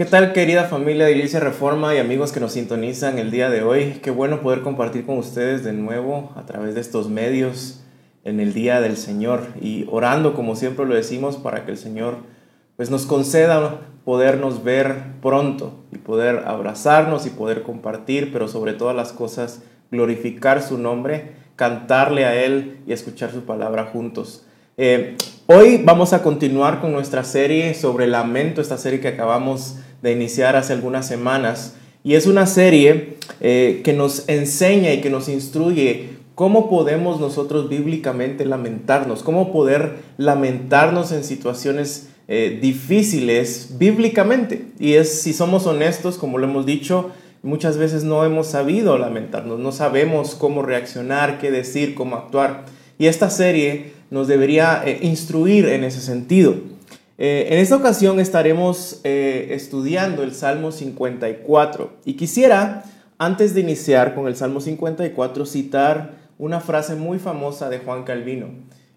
¿Qué tal querida familia de Iglesia Reforma y amigos que nos sintonizan el día de hoy? Qué bueno poder compartir con ustedes de nuevo a través de estos medios en el día del Señor y orando como siempre lo decimos para que el Señor pues nos conceda podernos ver pronto y poder abrazarnos y poder compartir, pero sobre todas las cosas glorificar su nombre, cantarle a Él y escuchar su palabra juntos. Eh, hoy vamos a continuar con nuestra serie sobre lamento, esta serie que acabamos de iniciar hace algunas semanas. Y es una serie eh, que nos enseña y que nos instruye cómo podemos nosotros bíblicamente lamentarnos, cómo poder lamentarnos en situaciones eh, difíciles bíblicamente. Y es, si somos honestos, como lo hemos dicho, muchas veces no hemos sabido lamentarnos, no sabemos cómo reaccionar, qué decir, cómo actuar. Y esta serie nos debería eh, instruir en ese sentido. Eh, en esta ocasión estaremos eh, estudiando el Salmo 54 y quisiera, antes de iniciar con el Salmo 54, citar una frase muy famosa de Juan Calvino.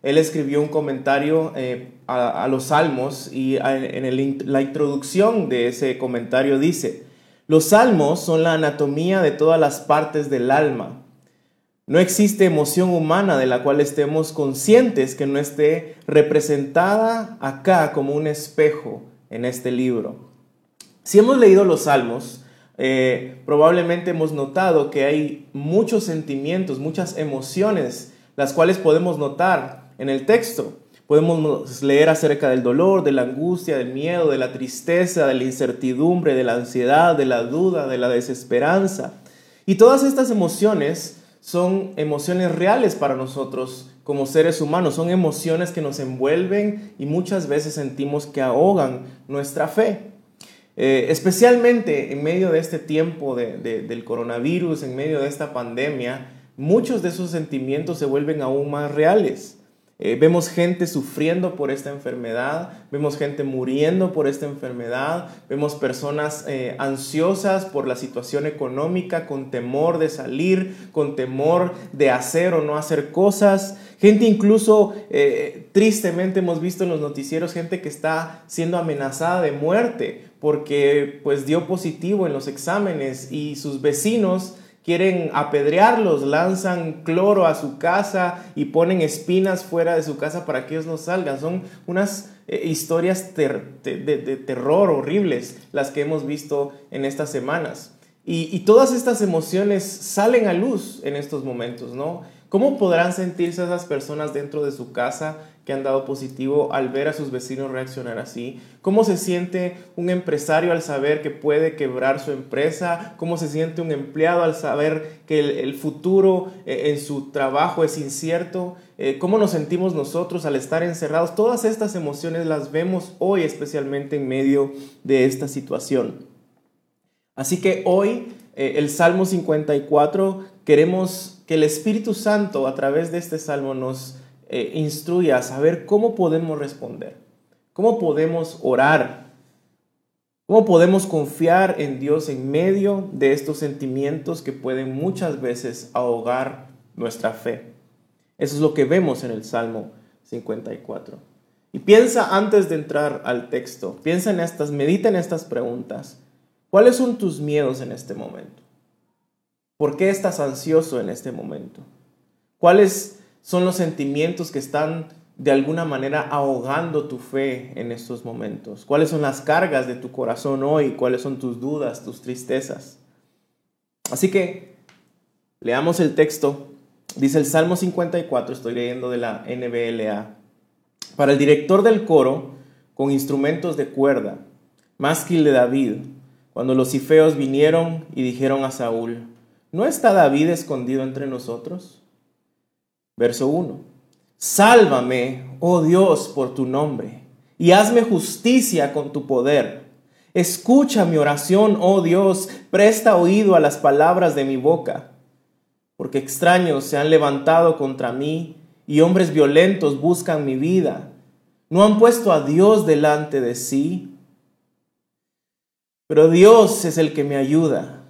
Él escribió un comentario eh, a, los salmos y en la introducción de ese comentario dice, los salmos son la anatomía de todas las partes del alma no existe emoción humana de la cual estemos conscientes que no esté representada acá como un espejo en este libro. Si hemos leído los salmos, eh, probablemente hemos notado que hay muchos sentimientos, muchas emociones, las cuales podemos notar en el texto. Podemos leer acerca del dolor, de la angustia, del miedo, de la tristeza, de la incertidumbre, de la ansiedad, de la duda, de la desesperanza. Y todas estas emociones son emociones reales para nosotros como seres humanos, son emociones que nos envuelven y muchas veces sentimos que ahogan nuestra fe. Eh, especialmente en medio de este tiempo del coronavirus, en medio de esta pandemia, muchos de esos sentimientos se vuelven aún más reales. Eh, vemos gente sufriendo por esta enfermedad, vemos gente muriendo por esta enfermedad, vemos personas eh, ansiosas por la situación económica, con temor de salir, con temor de hacer o no hacer cosas. Gente incluso, eh, tristemente hemos visto en los noticieros, gente que está siendo amenazada de muerte porque pues dio positivo en los exámenes y sus vecinos quieren apedrearlos, lanzan cloro a su casa y ponen espinas fuera de su casa para que ellos no salgan. Son unas eh, historias de, terror horribles las que hemos visto en estas semanas. Y, y todas estas emociones salen a luz en estos momentos, ¿no? ¿Cómo podrán sentirse esas personas dentro de su casa que han dado positivo al ver a sus vecinos reaccionar así? ¿Cómo se siente un empresario al saber que puede quebrar su empresa? ¿Cómo se siente un empleado al saber que el, futuro eh, en su trabajo es incierto? Eh, ¿Cómo nos sentimos nosotros al estar encerrados? Todas estas emociones las vemos hoy especialmente en medio de esta situación. Así que hoy eh, el Salmo 54 queremos que el Espíritu Santo a través de este salmo nos eh, instruya a saber cómo podemos responder, cómo podemos orar, cómo podemos confiar en Dios en medio de estos sentimientos que pueden muchas veces ahogar nuestra fe. Eso es lo que vemos en el Salmo 54. Y piensa antes de entrar al texto, piensa en estas, medita en estas preguntas. ¿Cuáles son tus miedos en este momento? ¿Por qué estás ansioso en este momento? ¿Cuáles son los sentimientos que están de alguna manera ahogando tu fe en estos momentos? ¿Cuáles son las cargas de tu corazón hoy? ¿Cuáles son tus dudas, tus tristezas? Así que leamos el texto. Dice el Salmo 54, estoy leyendo de la NBLA. Para el director del coro, con instrumentos de cuerda, másquil de David, cuando los cifeos vinieron y dijeron a Saúl, ¿No está David escondido entre nosotros? Verso 1. Sálvame, oh Dios, por tu nombre, y hazme justicia con tu poder. Escucha mi oración, oh Dios, presta oído a las palabras de mi boca, porque extraños se han levantado contra mí y hombres violentos buscan mi vida. No han puesto a Dios delante de sí. Pero Dios es el que me ayuda.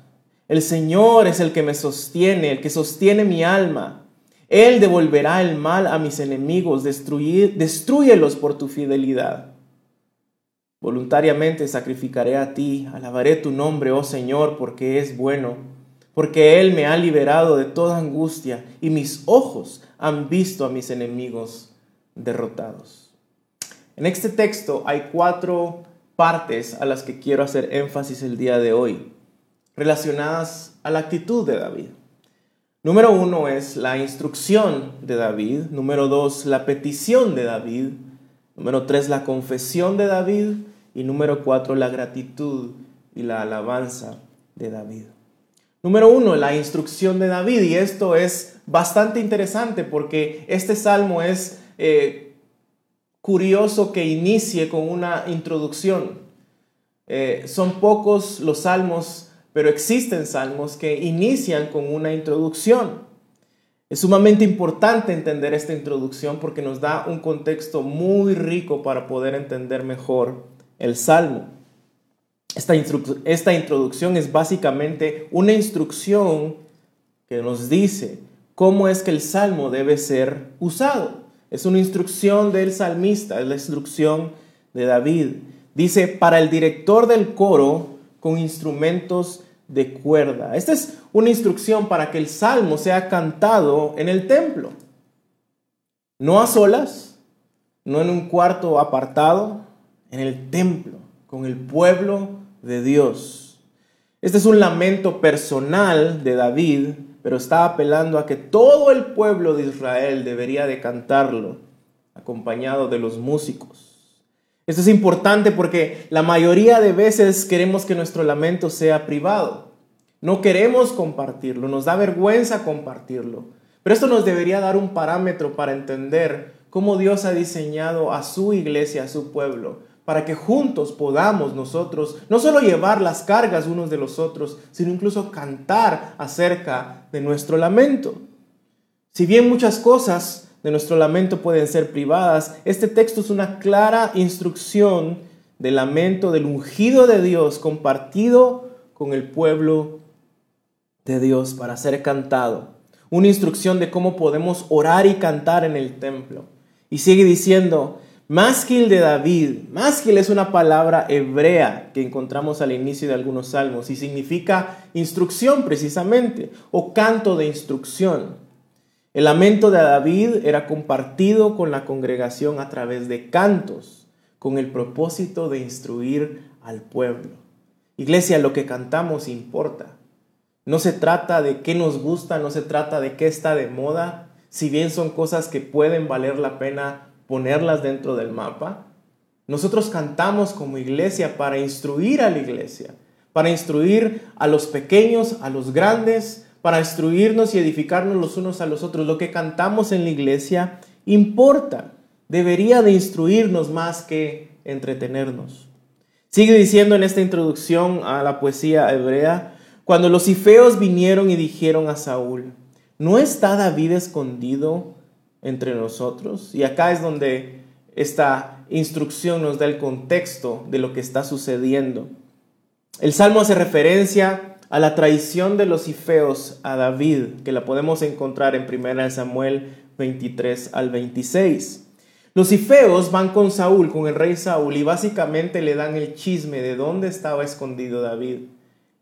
El Señor es el que me sostiene, el que sostiene mi alma. Él devolverá el mal a mis enemigos, destruir, destruyelos por tu fidelidad. Voluntariamente sacrificaré a ti, alabaré tu nombre, oh Señor, porque es bueno, porque Él me ha liberado de toda angustia y mis ojos han visto a mis enemigos derrotados. En este texto hay cuatro partes a las que quiero hacer énfasis el día de hoy, relacionadas a la actitud de David. Número uno es la instrucción de David. Número dos, la petición de David. Número tres, la confesión de David. Y número cuatro, la gratitud y la alabanza de David. Número uno, la instrucción de David. Y esto es bastante interesante porque este salmo es eh, curioso que inicie con una introducción. Eh, son pocos los salmos, pero existen salmos que inician con una introducción. Es sumamente importante entender esta introducción porque nos da un contexto muy rico para poder entender mejor el Salmo. Esta, esta introducción es básicamente una instrucción que nos dice cómo es que el Salmo debe ser usado. Es una instrucción del salmista, es la instrucción de David. Dice, para el director del coro con instrumentos de cuerda. Esta es una instrucción para que el salmo sea cantado en el templo. No a solas, no en un cuarto apartado, en el templo, con el pueblo de Dios. Este es un lamento personal de David, pero está apelando a que todo el pueblo de Israel debería de cantarlo, acompañado de los músicos. Esto es importante porque la mayoría de veces queremos que nuestro lamento sea privado. No queremos compartirlo, nos da vergüenza compartirlo. Pero esto nos debería dar un parámetro para entender cómo Dios ha diseñado a su iglesia, a su pueblo, para que juntos podamos nosotros no solo llevar las cargas unos de los otros, sino incluso cantar acerca de nuestro lamento. Si bien muchas cosas de nuestro lamento pueden ser privadas, este texto es una clara instrucción del lamento del ungido de Dios compartido con el pueblo de Dios para ser cantado. Una instrucción de cómo podemos orar y cantar en el templo. Y sigue diciendo, Másquil de David. Másquil es una palabra hebrea que encontramos al inicio de algunos salmos y significa instrucción precisamente o canto de instrucción. El lamento de David era compartido con la congregación a través de cantos con el propósito de instruir al pueblo. Iglesia, lo que cantamos importa. No se trata de qué nos gusta, no se trata de qué está de moda, si bien son cosas que pueden valer la pena ponerlas dentro del mapa. Nosotros cantamos como iglesia para instruir a la iglesia, para instruir a los pequeños, a los grandes, para instruirnos y edificarnos los unos a los otros. Lo que cantamos en la iglesia importa, debería de instruirnos más que entretenernos. Sigue diciendo en esta introducción a la poesía hebrea, cuando los ifeos vinieron y dijeron a Saúl, ¿no está David escondido entre nosotros. Y acá es donde esta instrucción nos da el contexto de lo que está sucediendo. El Salmo hace referencia a la traición de los ifeos a David, que la podemos encontrar en 1 Samuel 23 al 26. Los ifeos van con Saúl, con el rey Saúl, y básicamente le dan el chisme de dónde estaba escondido David.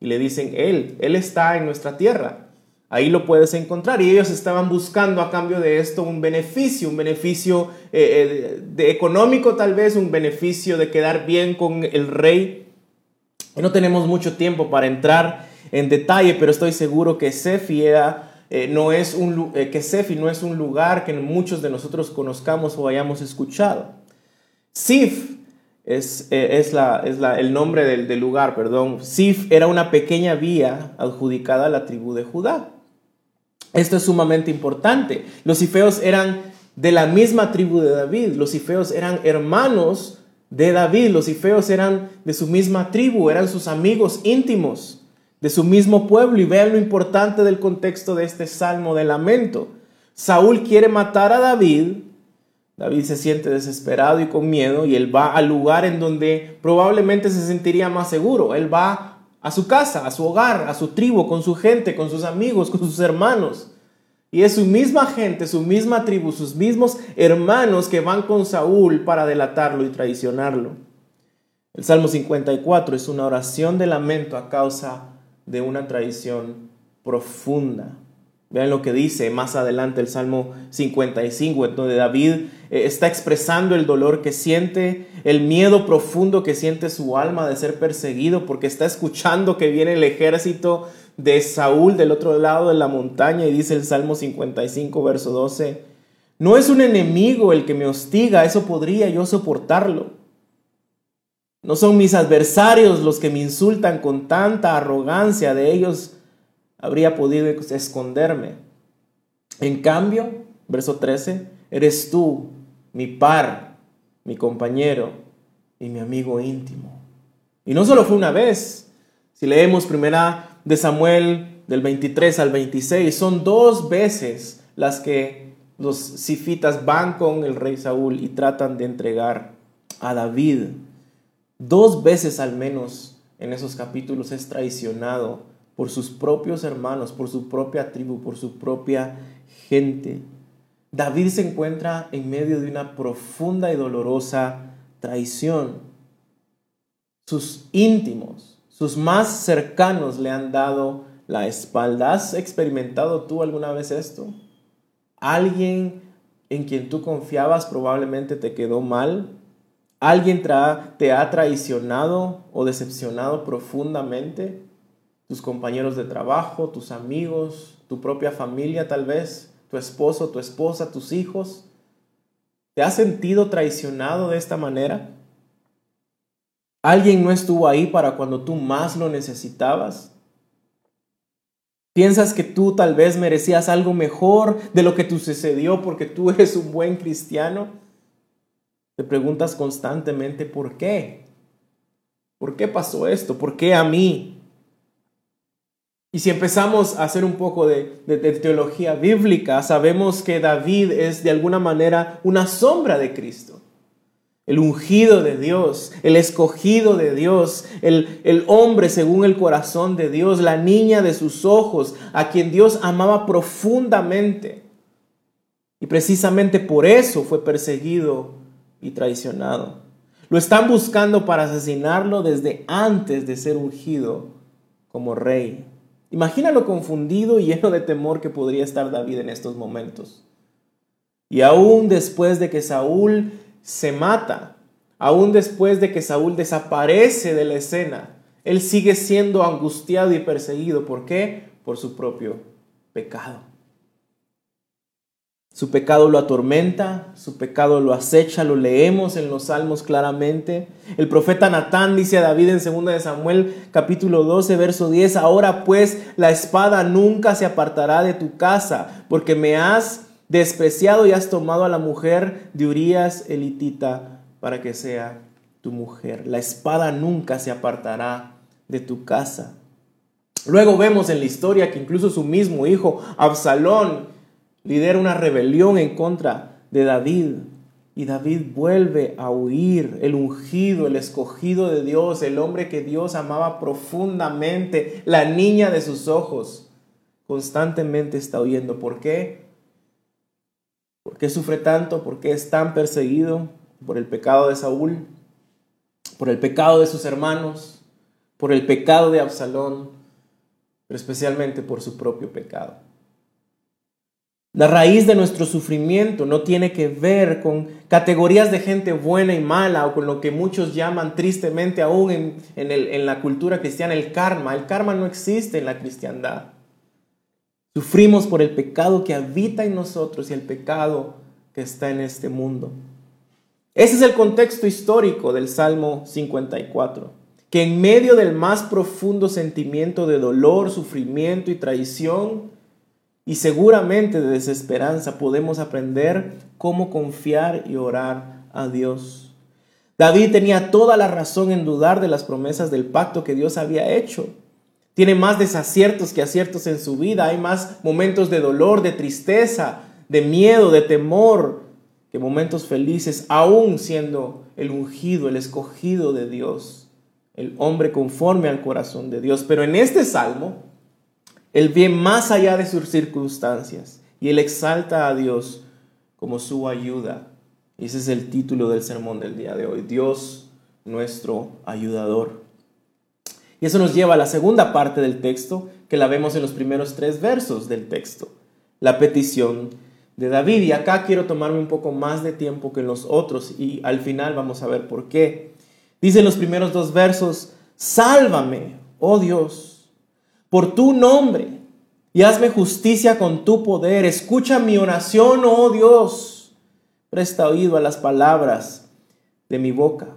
Y le dicen, él, él está en nuestra tierra. Ahí lo puedes encontrar. Y ellos estaban buscando a cambio de esto un beneficio, un beneficio eh, eh, de económico tal vez, un beneficio de quedar bien con el rey. Y no tenemos mucho tiempo para entrar en detalle, pero estoy seguro que Sefi eh, no es un, que Sefi no es un lugar que muchos de nosotros conozcamos o hayamos escuchado. Sif es, es, la, es la, el nombre del, del lugar, perdón. Sif era una pequeña vía adjudicada a la tribu de Judá. Esto es sumamente importante. Los ifeos eran de la misma tribu de David. Los ifeos eran hermanos de David. Los ifeos eran de su misma tribu, eran sus amigos íntimos de su mismo pueblo. Y vean lo importante del contexto de este salmo de lamento. Saúl quiere matar a David. David se siente desesperado y con miedo y él va al lugar en donde probablemente se sentiría más seguro. Él va a su casa, a su hogar, a su tribu, con su gente, con sus amigos, con sus hermanos. Y es su misma gente, su misma tribu, sus mismos hermanos que van con Saúl para delatarlo y traicionarlo. El Salmo 54 es una oración de lamento a causa de una traición profunda. Vean lo que dice más adelante el Salmo 55, donde David eh, está expresando el dolor que siente, el miedo profundo que siente su alma de ser perseguido, porque está escuchando que viene el ejército de Saúl del otro lado de la montaña y dice el Salmo 55, verso 12, no es un enemigo el que me hostiga, eso podría yo soportarlo. No son mis adversarios los que me insultan con tanta arrogancia, de ellos habría podido esconderme. En cambio, verso 13, eres tú, mi par, mi compañero y mi amigo íntimo. Y no solo fue una vez. Si leemos primera de Samuel del 23 al 26, son dos veces las que los sifitas van con el rey Saúl y tratan de entregar a David. Dos veces al menos en esos capítulos es traicionado por sus propios hermanos, por su propia tribu, por su propia gente. David se encuentra en medio de una profunda y dolorosa traición. Sus íntimos, sus más cercanos le han dado la espalda. ¿Has experimentado tú alguna vez esto? Alguien en quien tú confiabas probablemente te quedó mal. Alguien te ha traicionado o decepcionado profundamente tus compañeros de trabajo, tus amigos, tu propia familia tal vez, tu esposo, tu esposa, tus hijos. ¿Te has sentido traicionado de esta manera? ¿Alguien no estuvo ahí para cuando tú más lo necesitabas? ¿Piensas que tú tal vez merecías algo mejor de lo que te sucedió porque tú eres un buen cristiano? Te preguntas constantemente por qué. ¿Por qué pasó esto? ¿Por qué a mí? Y si empezamos a hacer un poco de, teología bíblica, sabemos que David es de alguna manera una sombra de Cristo. El ungido de Dios, el escogido de Dios, el, hombre según el corazón de Dios, la niña de sus ojos, a quien Dios amaba profundamente. Y precisamente por eso fue perseguido y traicionado. Lo están buscando para asesinarlo desde antes de ser ungido como rey. Imagina lo confundido y lleno de temor que podría estar David en estos momentos. Y aún después de que Saúl se mata, aún después de que Saúl desaparece de la escena, él sigue siendo angustiado y perseguido. ¿Por qué? Por su propio pecado. Su pecado lo atormenta, su pecado lo acecha, lo leemos en los salmos claramente. El profeta Natán dice a David en 2 de Samuel capítulo 12 verso 10, ahora pues la espada nunca se apartará de tu casa, porque me has despreciado y has tomado a la mujer de Urías elitita para que sea tu mujer. La espada nunca se apartará de tu casa. Luego vemos en la historia que incluso su mismo hijo, Absalón, lidera una rebelión en contra de David. Y David vuelve a huir, el ungido, el escogido de Dios, el hombre que Dios amaba profundamente, la niña de sus ojos, constantemente está huyendo. ¿Por qué? ¿Por qué sufre tanto? ¿Por qué es tan perseguido? Por el pecado de Saúl, por el pecado de sus hermanos, por el pecado de Absalón, pero especialmente por su propio pecado. La raíz de nuestro sufrimiento no tiene que ver con categorías de gente buena y mala o con lo que muchos llaman tristemente aún en, en, la cultura cristiana el karma. El karma no existe en la cristiandad. Sufrimos por el pecado que habita en nosotros y el pecado que está en este mundo. Ese es el contexto histórico del Salmo 54, que en medio del más profundo sentimiento de dolor, sufrimiento y traición, y seguramente de desesperanza podemos aprender cómo confiar y orar a Dios. David tenía toda la razón en dudar de las promesas del pacto que Dios había hecho. Tiene más desaciertos que aciertos en su vida. Hay más momentos de dolor, de tristeza, de miedo, de temor, que momentos felices, aún siendo el ungido, el escogido de Dios, el hombre conforme al corazón de Dios. Pero en este salmo, él ve más allá de sus circunstancias y él exalta a Dios como su ayuda. Y ese es el título del sermón del día de hoy. Dios nuestro ayudador. Y eso nos lleva a la segunda parte del texto, que la vemos en los primeros tres versos del texto, la petición de David. Y acá quiero tomarme un poco más de tiempo que en los otros y al final vamos a ver por qué. Dice en los primeros dos versos, sálvame, oh Dios, por tu nombre, y hazme justicia con tu poder. Escucha mi oración, oh Dios. Presta oído a las palabras de mi boca.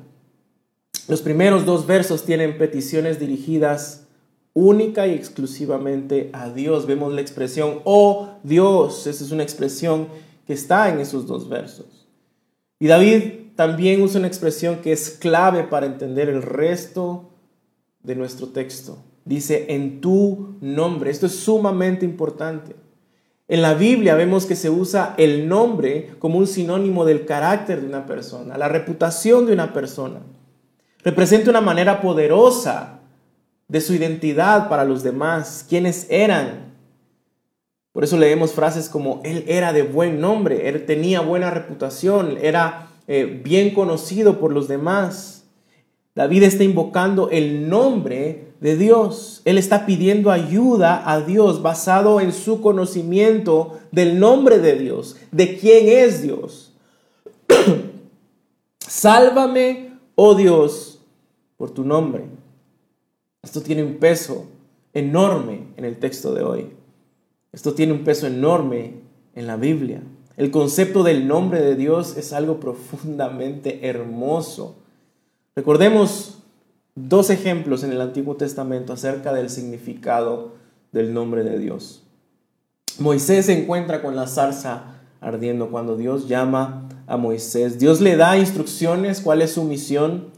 Los primeros dos versos tienen peticiones dirigidas única y exclusivamente a Dios. Vemos la expresión, oh Dios, esa es una expresión que está en esos dos versos. Y David también usa una expresión que es clave para entender el resto de nuestro texto. Dice, en tu nombre. Esto es sumamente importante. En la Biblia vemos que se usa el nombre como un sinónimo del carácter de una persona, la reputación de una persona representa una manera poderosa de su identidad para los demás, quienes eran. Por eso leemos frases como, Él era de buen nombre, Él tenía buena reputación, era eh, bien conocido por los demás. David está invocando el nombre de Dios. Él está pidiendo ayuda a Dios basado en su conocimiento del nombre de Dios, de quién es Dios. Sálvame, oh Dios, por tu nombre. Esto tiene un peso enorme en el texto de hoy. Esto tiene un peso enorme en la Biblia. El concepto del nombre de Dios es algo profundamente hermoso. Recordemos dos ejemplos en el Antiguo Testamento acerca del significado del nombre de Dios. Moisés se encuentra con la zarza ardiendo cuando Dios llama a Moisés. Dios le da instrucciones, cuál es su misión.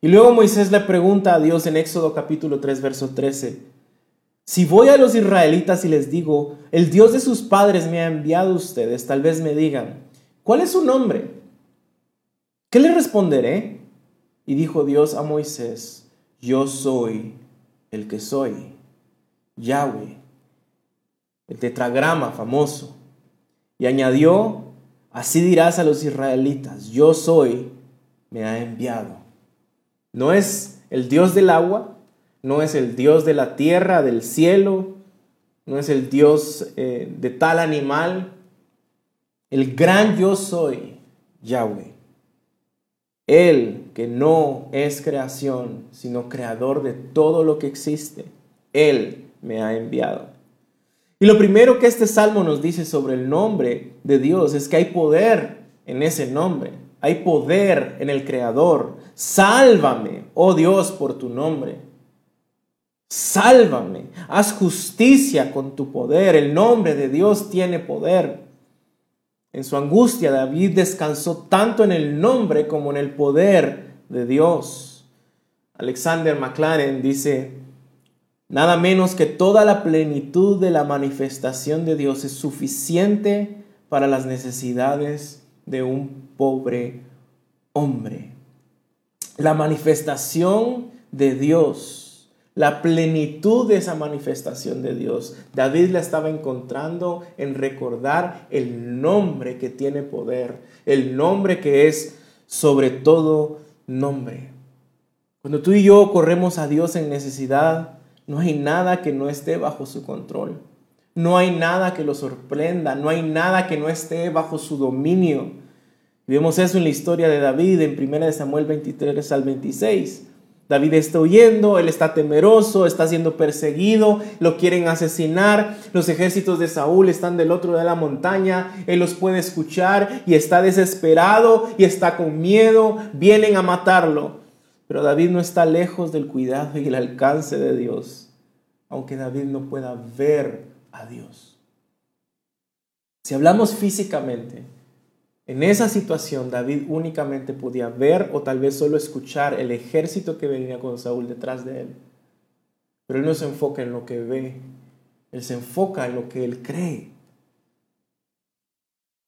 Y luego Moisés le pregunta a Dios en Éxodo capítulo 3, verso 13, si voy a los israelitas y les digo, el Dios de sus padres me ha enviado a ustedes, tal vez me digan, ¿cuál es su nombre? ¿Qué le responderé? Y dijo Dios a Moisés, yo soy el que soy, Yahweh, el tetragrama famoso. Y añadió, así dirás a los israelitas, yo soy, me ha enviado. No es el Dios del agua, no es el Dios de la tierra, del cielo, no es el Dios eh, de tal animal. El gran yo soy, Yahweh. Él que no es creación, sino creador de todo lo que existe. Él me ha enviado. Y lo primero que este salmo nos dice sobre el nombre de Dios es que hay poder en ese nombre. Hay poder en el Creador. Sálvame, oh Dios, por tu nombre. Sálvame. Haz justicia con tu poder. El nombre de Dios tiene poder. En su angustia David descansó tanto en el nombre como en el poder de Dios. Alexander McLaren dice, nada menos que toda la plenitud de la manifestación de Dios es suficiente para las necesidades de un pobre hombre. La manifestación de Dios, la plenitud de esa manifestación de Dios, David la estaba encontrando en recordar el nombre que tiene poder, el nombre que es sobre todo nombre. Cuando tú y yo corremos a Dios en necesidad, no hay nada que no esté bajo su control. No hay nada que lo sorprenda, no hay nada que no esté bajo su dominio. vemos eso en la historia de David en 1 Samuel 23 al 26. David está huyendo, él está temeroso, está siendo perseguido, lo quieren asesinar, los ejércitos de Saúl están del otro lado de la montaña, él los puede escuchar y está desesperado y está con miedo, vienen a matarlo. Pero David no está lejos del cuidado y el alcance de Dios, aunque David no pueda ver a Dios. Si hablamos físicamente, en esa situación David únicamente podía ver o tal vez solo escuchar el ejército que venía con Saúl detrás de él. Pero él no se enfoca en lo que ve, él se enfoca en lo que él cree.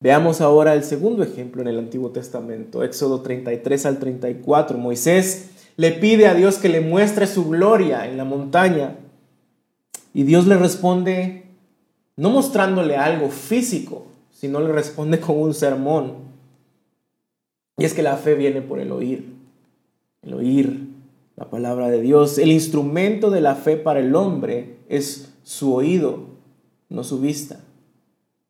Veamos ahora el segundo ejemplo en el Antiguo Testamento, Éxodo 33 al 34. Moisés le pide a Dios que le muestre su gloria en la montaña y Dios le responde no mostrándole algo físico, sino le responde con un sermón. Y es que la fe viene por el oír. el oír la palabra de Dios. El instrumento de la fe para el hombre es su oído, no su vista.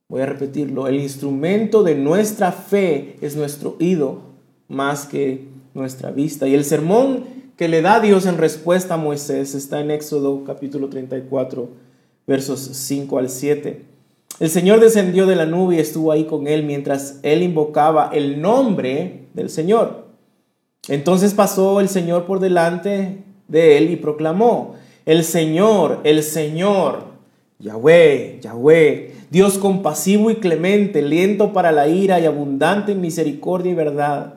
Voy a repetirlo, el instrumento de nuestra fe es nuestro oído más que nuestra vista. Y el sermón que le da Dios en respuesta a Moisés está en Éxodo capítulo 34, versos 5 al 7. El Señor descendió de la nube y estuvo ahí con él mientras él invocaba el nombre del Señor. Entonces pasó el Señor por delante de él y proclamó, el Señor, el Señor, Yahweh, Yahweh, Dios compasivo y clemente, lento para la ira y abundante en misericordia y verdad,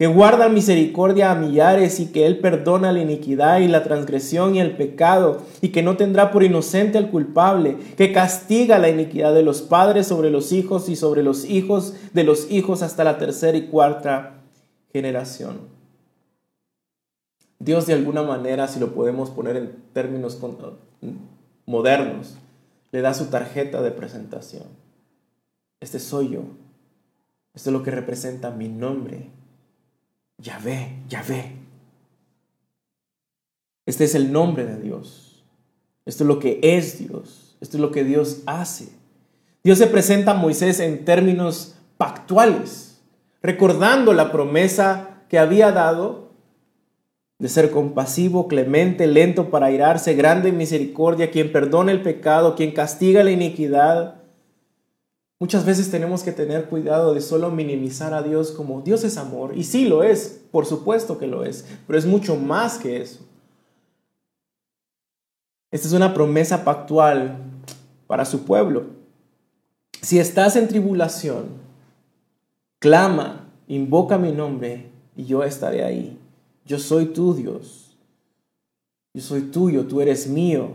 que guarda misericordia a millares y que Él perdona la iniquidad y la transgresión y el pecado, y que no tendrá por inocente al culpable, que castiga la iniquidad de los padres sobre los hijos y sobre los hijos de los hijos hasta la tercera y cuarta generación. Dios de alguna manera, si lo podemos poner en términos modernos, le da su tarjeta de presentación. Este soy yo. Esto es lo que representa mi nombre. Yahvé, Yahvé. Este es el nombre de Dios. Esto es lo que es Dios. Esto es lo que Dios hace. Dios se presenta a Moisés en términos pactuales, recordando la promesa que había dado de ser compasivo, clemente, lento para airarse, grande en misericordia, quien perdona el pecado, quien castiga la iniquidad. Muchas veces tenemos que tener cuidado de solo minimizar a Dios como Dios es amor. Y sí lo es, por supuesto que lo es, pero es mucho más que eso. Esta es una promesa pactual para su pueblo. Si estás en tribulación, clama, invoca mi nombre y yo estaré ahí. Yo soy tu Dios. Yo soy tuyo, tú eres mío.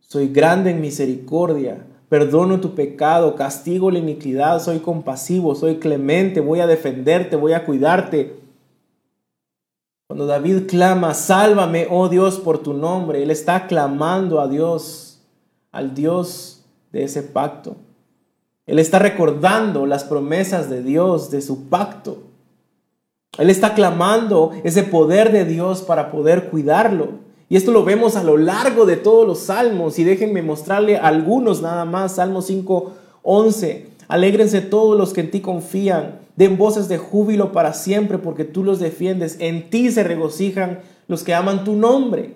Soy grande en misericordia. Perdono tu pecado, castigo la iniquidad, soy compasivo, soy clemente, voy a defenderte, voy a cuidarte. Cuando David clama, sálvame, oh Dios, por tu nombre, él está clamando a Dios, al Dios de ese pacto. Él está recordando las promesas de Dios, de su pacto. Él está clamando ese poder de Dios para poder cuidarlo. Y esto lo vemos a lo largo de todos los salmos. Y déjenme mostrarle algunos nada más. Salmo 5, 11. Alégrense todos los que en ti confían. Den voces de júbilo para siempre porque tú los defiendes. En ti se regocijan los que aman tu nombre.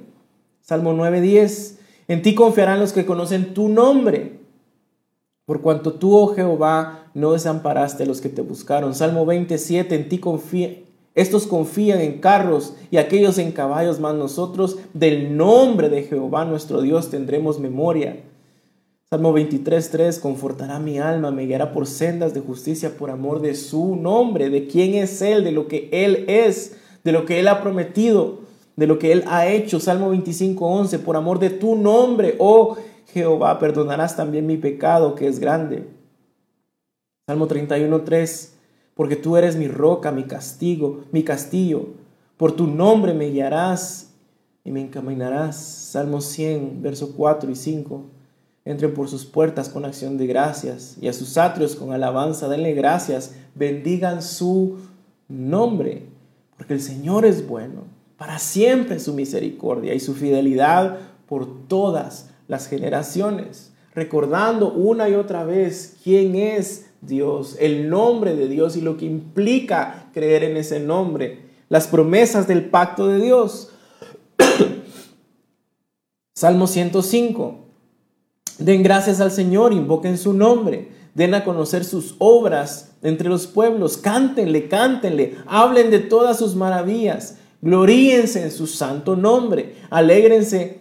Salmo 9, 10. En ti confiarán los que conocen tu nombre. Por cuanto tú, oh Jehová, no desamparaste a los que te buscaron. Salmo 27. En ti confía, estos confían en carros y aquellos en caballos, mas nosotros del nombre de Jehová nuestro Dios tendremos memoria. Salmo 23.3, confortará mi alma, me guiará por sendas de justicia por amor de su nombre, de quién es Él, de lo que Él es, de lo que Él ha prometido, de lo que Él ha hecho. Salmo 25.11, por amor de tu nombre, oh Jehová, perdonarás también mi pecado que es grande. Salmo 31.3, porque tú eres mi roca, mi castigo, mi castillo. Por tu nombre me guiarás y me encaminarás. Salmo 100, verso 4 y 5. Entren por sus puertas con acción de gracias y a sus atrios con alabanza. Denle gracias. Bendigan su nombre, porque el Señor es bueno. Para siempre su misericordia y su fidelidad por todas las generaciones. Recordando una y otra vez quién es Dios, el nombre de Dios y lo que implica creer en ese nombre, las promesas del pacto de Dios. Salmo 105. Den gracias al Señor, invoquen su nombre, den a conocer sus obras entre los pueblos, cántenle, cántenle, hablen de todas sus maravillas, gloríense en su santo nombre, alégrense,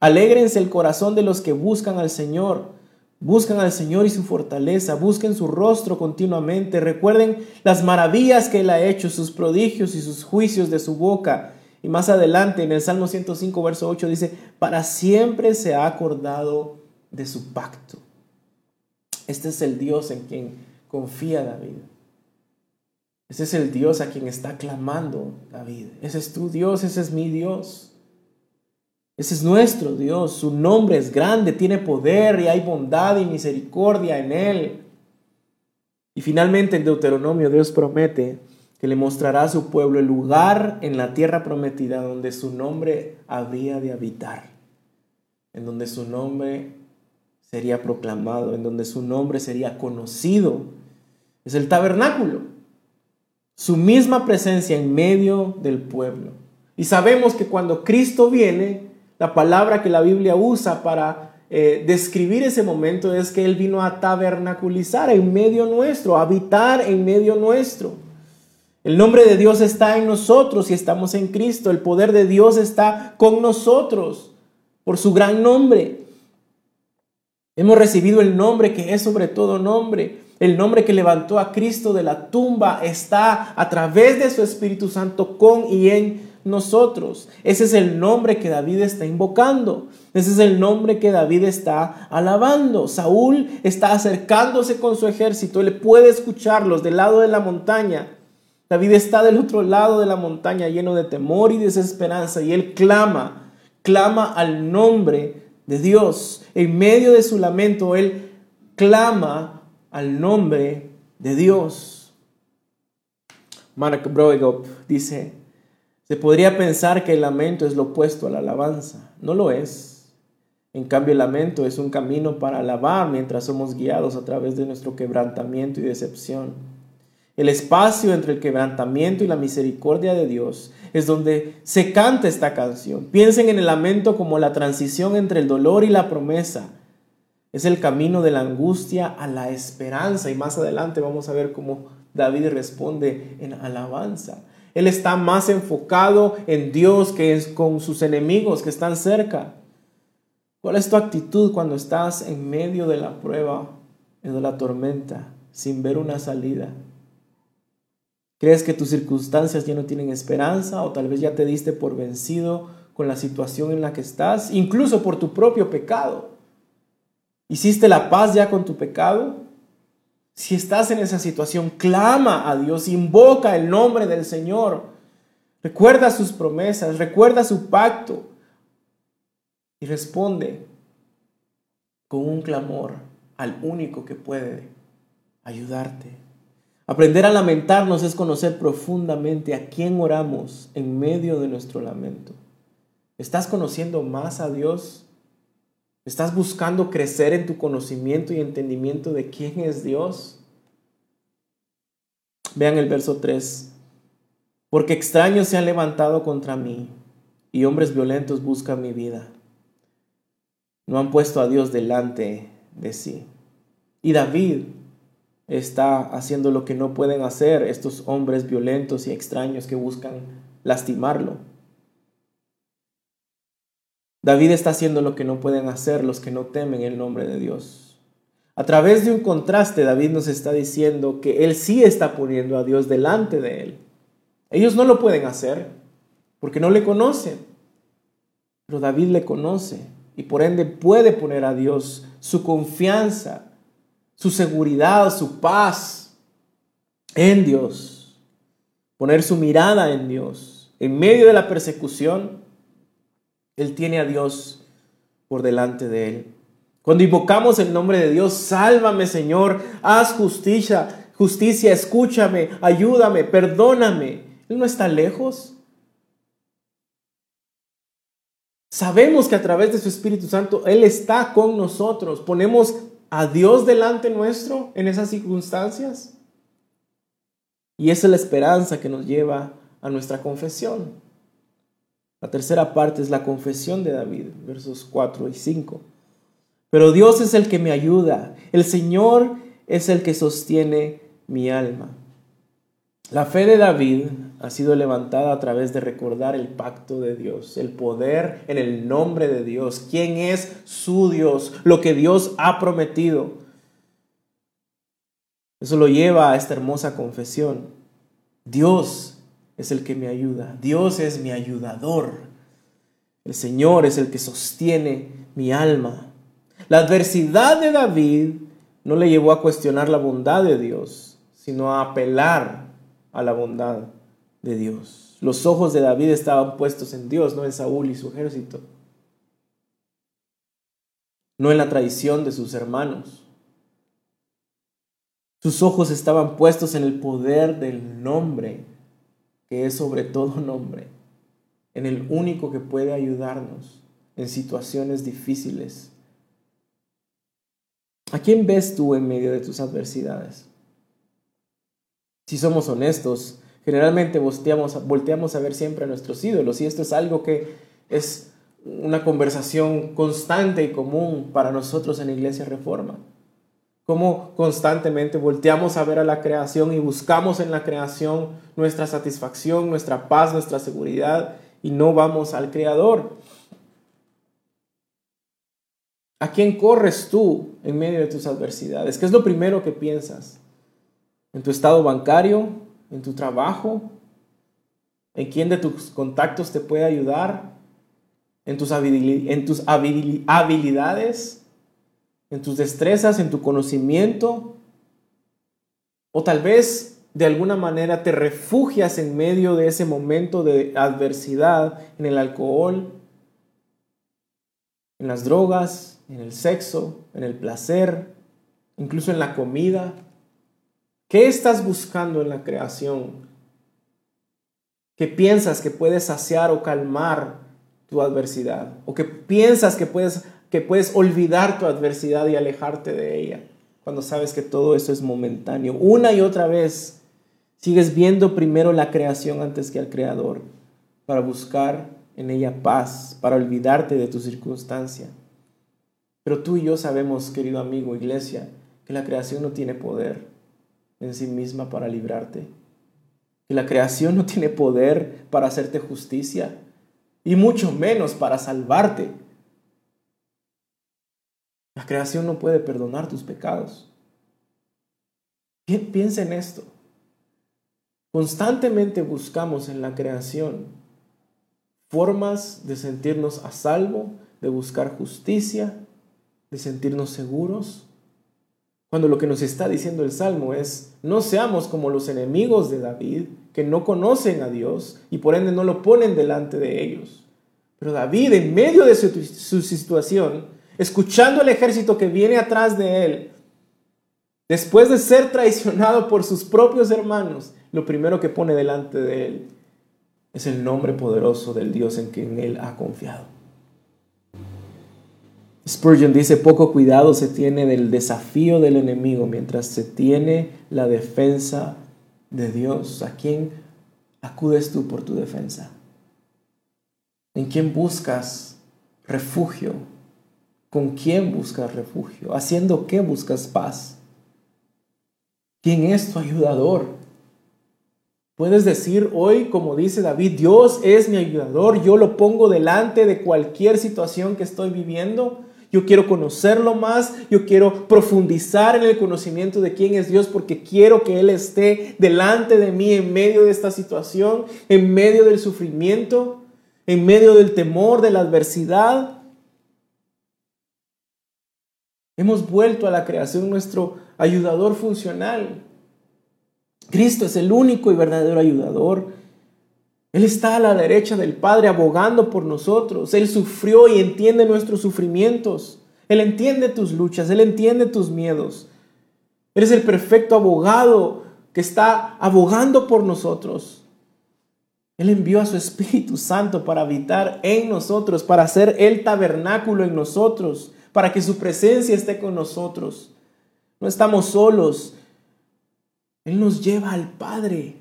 alégrense el corazón de los que buscan al Señor Buscan al Señor y su fortaleza, busquen su rostro continuamente, recuerden las maravillas que Él ha hecho, sus prodigios y sus juicios de su boca. Y más adelante en el Salmo 105, verso 8 dice, para siempre se ha acordado de su pacto. Este es el Dios en quien confía David. Ese es el Dios a quien está clamando David. Ese es tu Dios, ese es mi Dios. Ese es nuestro Dios, su nombre es grande, tiene poder y hay bondad y misericordia en él. Y finalmente en Deuteronomio Dios promete que le mostrará a su pueblo el lugar en la tierra prometida donde su nombre habría de habitar, en donde su nombre sería proclamado, en donde su nombre sería conocido. Es el tabernáculo, su misma presencia en medio del pueblo. Y sabemos que cuando Cristo viene, la palabra que la Biblia usa para eh, describir ese momento es que Él vino a tabernaculizar en medio nuestro, a habitar en medio nuestro. El nombre de Dios está en nosotros y estamos en Cristo. El poder de Dios está con nosotros por su gran nombre. Hemos recibido el nombre que es sobre todo nombre. El nombre que levantó a Cristo de la tumba está a través de su Espíritu Santo con y en nosotros. Ese es el nombre que David está invocando. Ese es el nombre que David está alabando. Saúl está acercándose con su ejército. Él puede escucharlos del lado de la montaña. David está del otro lado de la montaña lleno de temor y desesperanza y él clama, clama al nombre de Dios. En medio de su lamento, él clama al nombre de Dios. Mark Broegop dice, se podría pensar que el lamento es lo opuesto a la alabanza. No lo es. En cambio, el lamento es un camino para alabar mientras somos guiados a través de nuestro quebrantamiento y decepción. El espacio entre el quebrantamiento y la misericordia de Dios es donde se canta esta canción. Piensen en el lamento como la transición entre el dolor y la promesa. Es el camino de la angustia a la esperanza. Y más adelante vamos a ver cómo David responde en alabanza. Él está más enfocado en Dios que con sus enemigos que están cerca. ¿Cuál es tu actitud cuando estás en medio de la prueba, de la tormenta, sin ver una salida? ¿Crees que tus circunstancias ya no tienen esperanza o tal vez ya te diste por vencido con la situación en la que estás, incluso por tu propio pecado? ¿Hiciste la paz ya con tu pecado? Si estás en esa situación, clama a Dios, invoca el nombre del Señor. Recuerda sus promesas, recuerda su pacto y responde con un clamor al único que puede ayudarte. Aprender a lamentarnos es conocer profundamente a quién oramos en medio de nuestro lamento. ¿Estás conociendo más a Dios? ¿Estás buscando crecer en tu conocimiento y entendimiento de quién es Dios? Vean el verso 3. Porque extraños se han levantado contra mí y hombres violentos buscan mi vida. No han puesto a Dios delante de sí. Y David está haciendo lo que no pueden hacer estos hombres violentos y extraños que buscan lastimarlo. David está haciendo lo que no pueden hacer los que no temen el nombre de Dios. A través de un contraste, David nos está diciendo que él sí está poniendo a Dios delante de él. Ellos no lo pueden hacer porque no le conocen, pero David le conoce y por ende puede poner a Dios su confianza, su seguridad, su paz en Dios, poner su mirada en Dios. En medio de la persecución, él tiene a Dios por delante de él. Cuando invocamos el nombre de Dios, sálvame Señor, haz justicia, justicia, escúchame, ayúdame, perdóname. Él no está lejos. Sabemos que a través de su Espíritu Santo Él está con nosotros. Ponemos a Dios delante nuestro en esas circunstancias. Y esa es la esperanza que nos lleva a nuestra confesión. La tercera parte es la confesión de David, versos 4 y 5. Pero Dios es el que me ayuda, el Señor es el que sostiene mi alma. La fe de David ha sido levantada a través de recordar el pacto de Dios, el poder en el nombre de Dios, quién es su Dios, lo que Dios ha prometido. Eso lo lleva a esta hermosa confesión. Dios es el que me ayuda. Dios es mi ayudador. El Señor es el que sostiene mi alma. La adversidad de David no le llevó a cuestionar la bondad de Dios, sino a apelar a la bondad de Dios. Los ojos de David estaban puestos en Dios, no en Saúl y su ejército, no en la traición de sus hermanos. Sus ojos estaban puestos en el poder del nombre que es sobre todo nombre, en el único que puede ayudarnos en situaciones difíciles. ¿A quién ves tú en medio de tus adversidades? Si somos honestos, generalmente volteamos, volteamos a ver siempre a nuestros ídolos y esto es algo que es una conversación constante y común para nosotros en la Iglesia Reforma. Cómo constantemente volteamos a ver a la creación y buscamos en la creación nuestra satisfacción, nuestra paz, nuestra seguridad y no vamos al Creador. ¿A quién corres tú en medio de tus adversidades? ¿Qué es lo primero que piensas? ¿En tu estado bancario? ¿En tu trabajo? ¿En quién de tus contactos te puede ayudar? ¿En tus, en tus habilidades? En tus destrezas, en tu conocimiento, o tal vez de alguna manera te refugias en medio de ese momento de adversidad en el alcohol, en las drogas, en el sexo, en el placer, incluso en la comida. ¿Qué estás buscando en la creación? ¿Qué piensas que puedes saciar o calmar tu adversidad? ¿O que piensas que puedes que puedes olvidar tu adversidad y alejarte de ella cuando sabes que todo eso es momentáneo. Una y otra vez sigues viendo primero la creación antes que al creador para buscar en ella paz, para olvidarte de tu circunstancia. Pero tú y yo sabemos, querido amigo, iglesia, que la creación no tiene poder en sí misma para librarte. Que la creación no tiene poder para hacerte justicia y mucho menos para salvarte. La creación no puede perdonar tus pecados. Piensa en esto. Constantemente buscamos en la creación formas de sentirnos a salvo, de buscar justicia, de sentirnos seguros. Cuando lo que nos está diciendo el Salmo es, no seamos como los enemigos de David, que no conocen a Dios y por ende no lo ponen delante de ellos. Pero David, en medio de su, su situación, escuchando el ejército que viene atrás de él, después de ser traicionado por sus propios hermanos, lo primero que pone delante de él es el nombre poderoso del Dios en quien él ha confiado. Spurgeon dice, poco cuidado se tiene del desafío del enemigo mientras se tiene la defensa de Dios. ¿A quién acudes tú por tu defensa? ¿En quién buscas refugio? ¿Con quién buscas refugio? ¿Haciendo qué buscas paz? ¿Quién es tu ayudador? Puedes decir hoy, como dice David, Dios es mi ayudador, yo lo pongo delante de cualquier situación que estoy viviendo. Yo quiero conocerlo más, yo quiero profundizar en el conocimiento de quién es Dios porque quiero que Él esté delante de mí en medio de esta situación, en medio del sufrimiento, en medio del temor, de la adversidad. Hemos vuelto a la creación nuestro ayudador funcional. Cristo es el único y verdadero ayudador. Él está a la derecha del Padre abogando por nosotros. Él sufrió y entiende nuestros sufrimientos. Él entiende tus luchas, Él entiende tus miedos. Él es el perfecto abogado que está abogando por nosotros. Él envió a su Espíritu Santo para habitar en nosotros, para hacer el tabernáculo en nosotros, para que su presencia esté con nosotros. No estamos solos. Él nos lleva al Padre.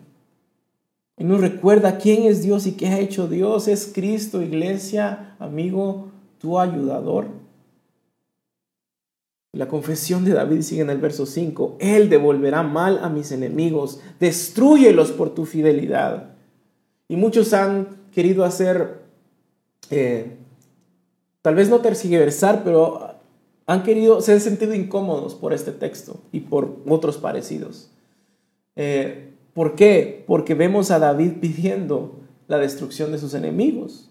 Él nos recuerda quién es Dios y qué ha hecho Dios. Es Cristo, iglesia, amigo, tu ayudador. La confesión de David sigue en el verso 5. Él devolverá mal a mis enemigos. Destruyelos por tu fidelidad. Y muchos han querido hacer eh, tal vez no tergiversar, pero han querido, se han sentido incómodos por este texto y por otros parecidos. Eh, ¿Por qué? Porque vemos a David pidiendo la destrucción de sus enemigos.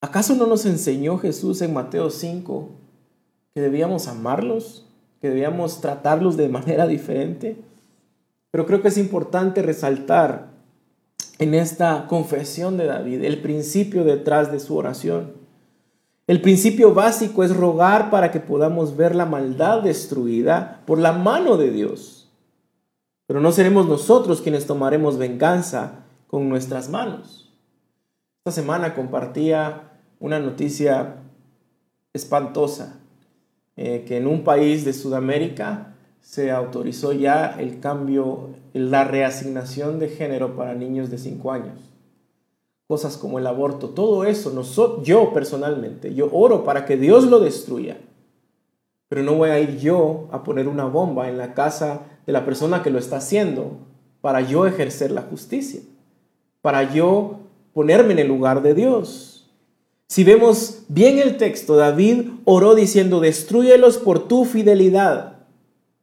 ¿Acaso no nos enseñó Jesús en Mateo 5 que debíamos amarlos, que debíamos tratarlos de manera diferente? Pero creo que es importante resaltar en esta confesión de David, el principio detrás de su oración. El principio básico es rogar para que podamos ver la maldad destruida por la mano de Dios. Pero no seremos nosotros quienes tomaremos venganza con nuestras manos. Esta semana compartía una noticia espantosa, eh, que en un país de Sudamérica se autorizó ya el cambio, la reasignación de género para niños de 5 años. Cosas como el aborto, todo eso, nosotros, yo personalmente, yo oro para que Dios lo destruya. Pero no voy a ir yo a poner una bomba en la casa de la persona que lo está haciendo para yo ejercer la justicia, para yo ponerme en el lugar de Dios. Si vemos bien el texto, David oró diciendo, destruyelos por tu fidelidad.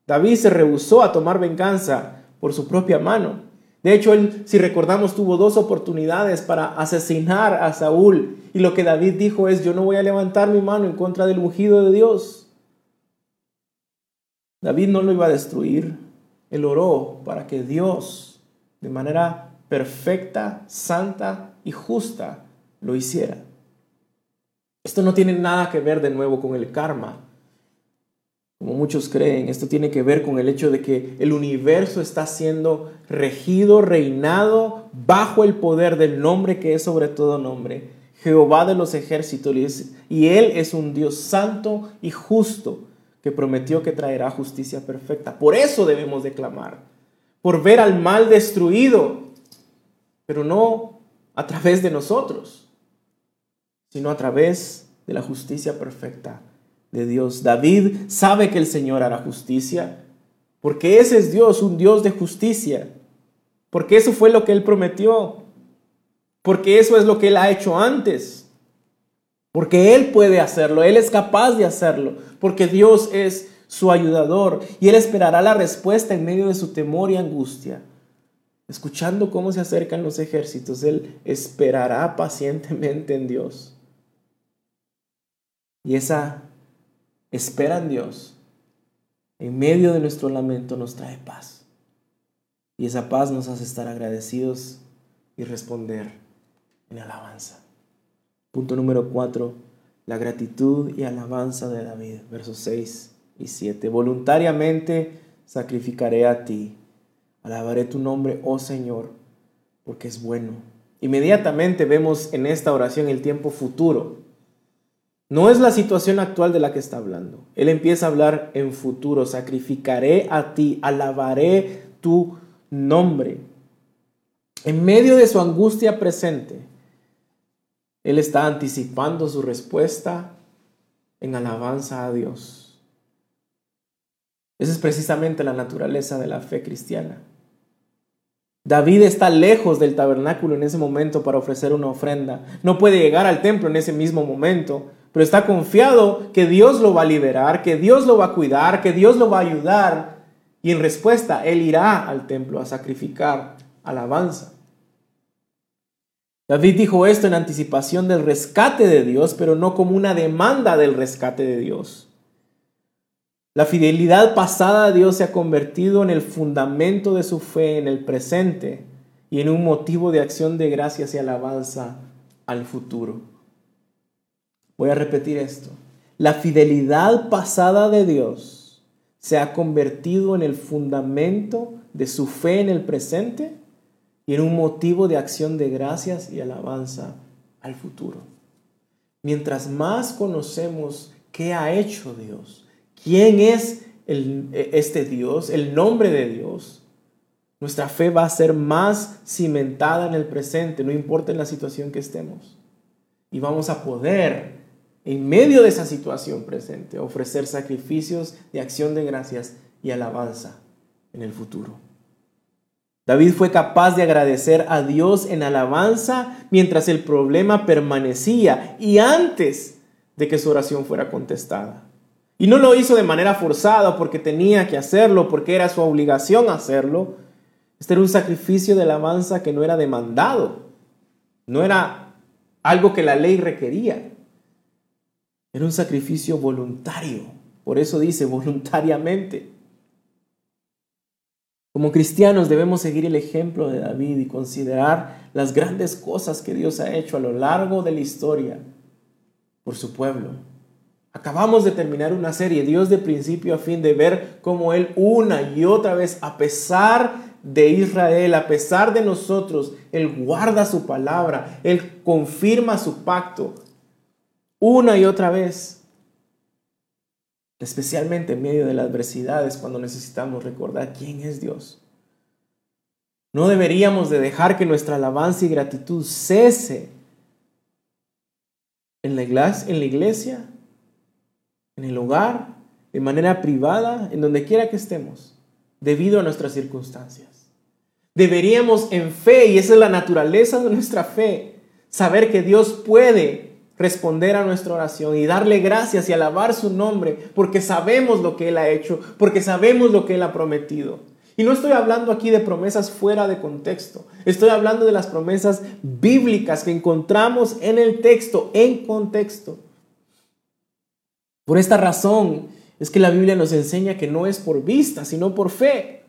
David se rehusó a tomar venganza por su propia mano. De hecho, él, si recordamos, tuvo dos oportunidades para asesinar a Saúl. Y lo que David dijo es, yo no voy a levantar mi mano en contra del ungido de Dios. David no lo iba a destruir. Él oró para que Dios, de manera perfecta, santa y justa, lo hiciera. Esto no tiene nada que ver de nuevo con el karma, como muchos creen. Esto tiene que ver con el hecho de que el universo está siendo regido, reinado bajo el poder del nombre que es sobre todo nombre, Jehová de los ejércitos. Y Él es un Dios santo y justo que prometió que traerá justicia perfecta. Por eso debemos declamar, por ver al mal destruido, pero no a través de nosotros, sino a través de la justicia perfecta de Dios. David sabe que el Señor hará justicia, porque ese es Dios, un Dios de justicia, porque eso fue lo que Él prometió, porque eso es lo que Él ha hecho antes. Porque Él puede hacerlo, Él es capaz de hacerlo, porque Dios es su ayudador y Él esperará la respuesta en medio de su temor y angustia. Escuchando cómo se acercan los ejércitos, Él esperará pacientemente en Dios. Y esa espera en Dios, en medio de nuestro lamento, nos trae paz. Y esa paz nos hace estar agradecidos y responder en alabanza. Punto número 4, la gratitud y alabanza de David, versos 6 y 7. Voluntariamente sacrificaré a ti, alabaré tu nombre, oh Señor, porque es bueno. Inmediatamente vemos en esta oración el tiempo futuro. No es la situación actual de la que está hablando. Él empieza a hablar en futuro. Sacrificaré a ti, alabaré tu nombre. En medio de su angustia presente, él está anticipando su respuesta en alabanza a Dios. Esa es precisamente la naturaleza de la fe cristiana. David está lejos del tabernáculo en ese momento para ofrecer una ofrenda. No puede llegar al templo en ese mismo momento, pero está confiado que Dios lo va a liberar, que Dios lo va a cuidar, que Dios lo va a ayudar. Y en respuesta, Él irá al templo a sacrificar alabanza. David dijo esto en anticipación del rescate de Dios, pero no como una demanda del rescate de Dios. La fidelidad pasada a Dios se ha convertido en el fundamento de su fe en el presente y en un motivo de acción de gracias y alabanza al futuro. Voy a repetir esto. La fidelidad pasada de Dios se ha convertido en el fundamento de su fe en el presente y en un motivo de acción de gracias y alabanza al futuro. Mientras más conocemos qué ha hecho Dios, quién es este Dios, el nombre de Dios, nuestra fe va a ser más cimentada en el presente, no importa en la situación que estemos. Y vamos a poder, en medio de esa situación presente, ofrecer sacrificios de acción de gracias y alabanza en el futuro. David fue capaz de agradecer a Dios en alabanza mientras el problema permanecía y antes de que su oración fuera contestada. Y no lo hizo de manera forzada porque tenía que hacerlo, porque era su obligación hacerlo. Este era un sacrificio de alabanza que no era demandado, no era algo que la ley requería. Era un sacrificio voluntario. Por eso dice voluntariamente. Como cristianos debemos seguir el ejemplo de David y considerar las grandes cosas que Dios ha hecho a lo largo de la historia por su pueblo. Acabamos de terminar una serie, Dios de principio a fin, de ver cómo Él una y otra vez, a pesar de Israel, a pesar de nosotros, Él guarda su palabra, Él confirma su pacto, una y otra vez, especialmente en medio de las adversidades, cuando necesitamos recordar quién es Dios. No deberíamos de dejar que nuestra alabanza y gratitud cese en la iglesia, en, la iglesia, en el hogar, de manera privada, en donde quiera que estemos, debido a nuestras circunstancias. Deberíamos en fe, y esa es la naturaleza de nuestra fe, saber que Dios puede responder a nuestra oración y darle gracias y alabar su nombre, porque sabemos lo que Él ha hecho, porque sabemos lo que Él ha prometido. Y no estoy hablando aquí de promesas fuera de contexto, estoy hablando de las promesas bíblicas que encontramos en el texto, en contexto. Por esta razón es que la Biblia nos enseña que no es por vista, sino por fe.